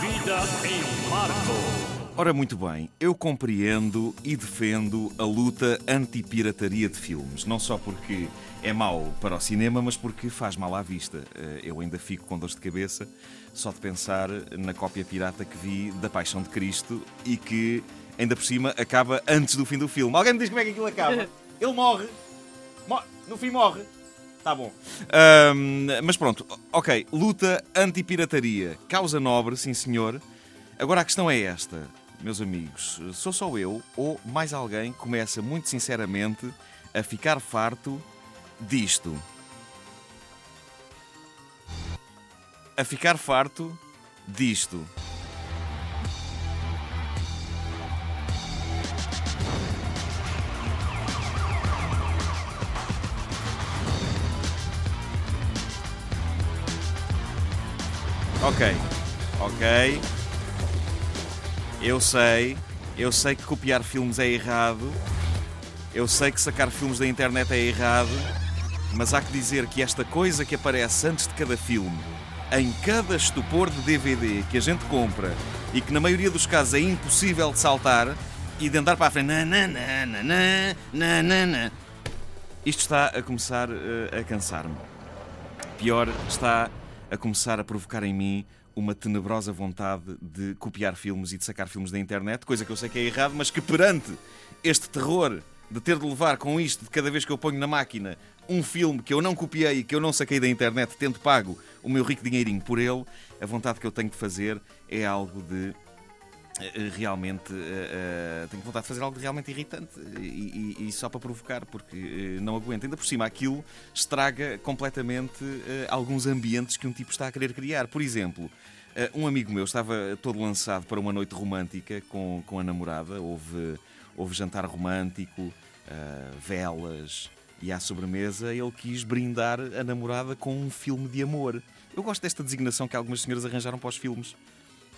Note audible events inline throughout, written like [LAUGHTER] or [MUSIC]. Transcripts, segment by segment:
Vida em Marco. Ora, muito bem, eu compreendo e defendo a luta anti-pirataria de filmes. Não só porque é mau para o cinema, mas porque faz mal à vista. Eh, Eu ainda fico com dores de cabeça só de pensar na cópia pirata que vi da Paixão de Cristo e que, ainda por cima, acaba antes do fim do filme. Alguém me diz como é que aquilo acaba? [LAUGHS] Ele morre. Mo- No fim morre. Tá bom. Ahm, mas pronto, ok. Luta anti-pirataria. Causa nobre, sim senhor. Agora a questão é esta, meus amigos. Sou só eu ou mais alguém começa muito sinceramente a ficar farto disto? A ficar farto disto. Ok, ok. Eu sei, eu sei que copiar filmes é errado. Eu sei que sacar filmes da internet é errado. Mas há que dizer que esta coisa que aparece antes de cada filme, em cada estupor de DVD que a gente compra e que na maioria dos casos é impossível de saltar e de andar para a frente. Na, na, na, na, na, na, na, na. Isto está a começar eh, a cansar-me. Pior, está a começar a provocar em mim uma tenebrosa vontade de copiar filmes e de sacar filmes da internet, coisa que eu sei que é errado, mas que perante este terror de ter de levar com isto de cada vez que eu ponho na máquina um filme que eu não copiei e que eu não saquei da internet, tendo pago o meu rico dinheirinho por ele, a vontade que eu tenho de fazer é algo de realmente eh, eh, tenho vontade de fazer algo realmente irritante e, e- e só para provocar, porque eh, não aguento. Ainda por cima, aquilo estraga completamente eh, alguns ambientes que um tipo está a querer criar. Por exemplo, um amigo meu estava todo lançado para uma noite romântica com, com a namorada, houve, houve jantar romântico, velas. E à sobremesa ele quis brindar a namorada com um filme de amor. Eu gosto desta designação que algumas senhoras arranjaram para os filmes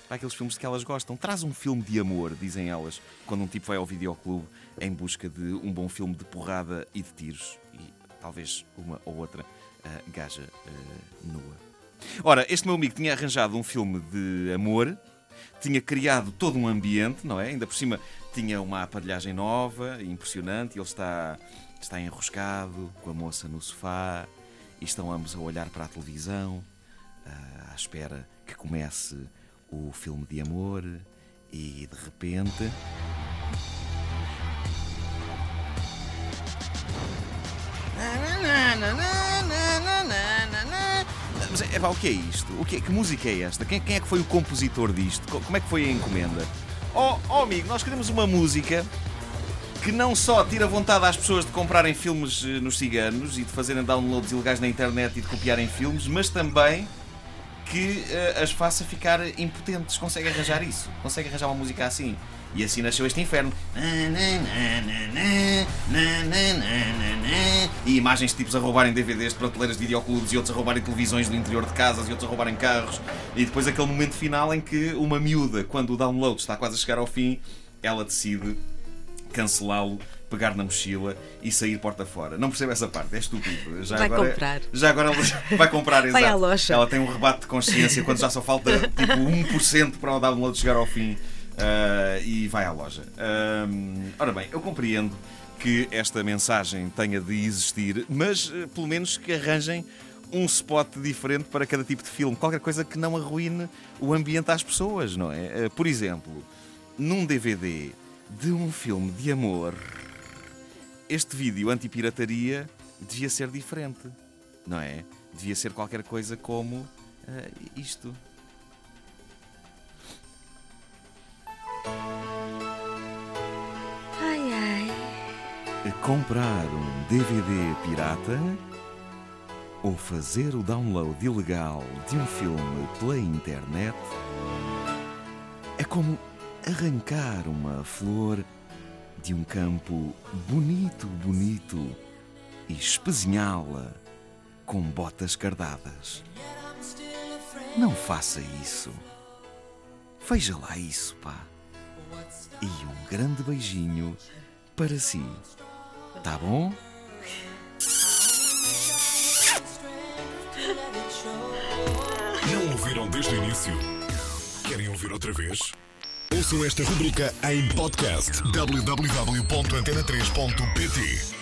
para aqueles filmes que elas gostam. Traz um filme de amor, dizem elas, quando um tipo vai ao videoclube em busca de um bom filme de porrada e de tiros. E talvez uma ou outra ah, gaja ah, nua. Ora, este meu amigo tinha arranjado um filme de amor, tinha criado todo um ambiente, não é? Ainda por cima tinha uma aparelhagem nova, impressionante, ele está, está enroscado com a moça no sofá e estão ambos a olhar para a televisão, ah, à espera que comece o filme de amor e de repente. Mas é pá, o que é isto? O que, que música é esta? Quem, quem é que foi o compositor disto? Co- Como é que foi a encomenda? Oh, oh amigo, nós queremos uma música que não só tira vontade às pessoas de comprarem filmes eh, nos ciganos e de fazerem downloads ilegais na internet e de copiarem filmes, mas também que eh, as faça ficar impotentes. Consegue arranjar isso? Consegue arranjar uma música assim? E assim nasceu este inferno. E imagens de tipos a roubarem DVDs de prateleiras de videoclubes e outros a roubarem televisões do interior de casas e outros a roubarem carros. E depois aquele momento final em que uma miúda, quando o download está quase a chegar ao fim, ela decide cancelá-lo, pegar na mochila e sair porta fora. Não percebo essa parte, é estúpido. Já Vai agora, comprar. Já agora ela [LAUGHS] vai comprar, Vai exato. à loja. Ela tem um rebate de consciência quando já só falta tipo 1% para o download chegar ao fim ah, e vai à loja. Ahm, ora bem, eu compreendo que esta mensagem tenha de existir, mas eh, pelo menos que arranjem um spot diferente para cada tipo de filme, qualquer coisa que não arruine o ambiente às pessoas, não é? Eh, Por exemplo, num DVD de um filme de amor, este vídeo anti-pirataria devia ser diferente, não é? Devia ser qualquer coisa como eh, isto. Ai ai. Comprar um DVD pirata ou fazer o download ilegal de um filme pela internet é como arrancar uma flor de um campo bonito, bonito e espezinhá-la com botas cardadas. Não faça isso. Veja lá isso, pá. E um grande beijinho para si. Tá bom? Não ouviram desde o início? Querem ouvir outra vez? Ouçam esta rubrica em podcast www.antena3.pt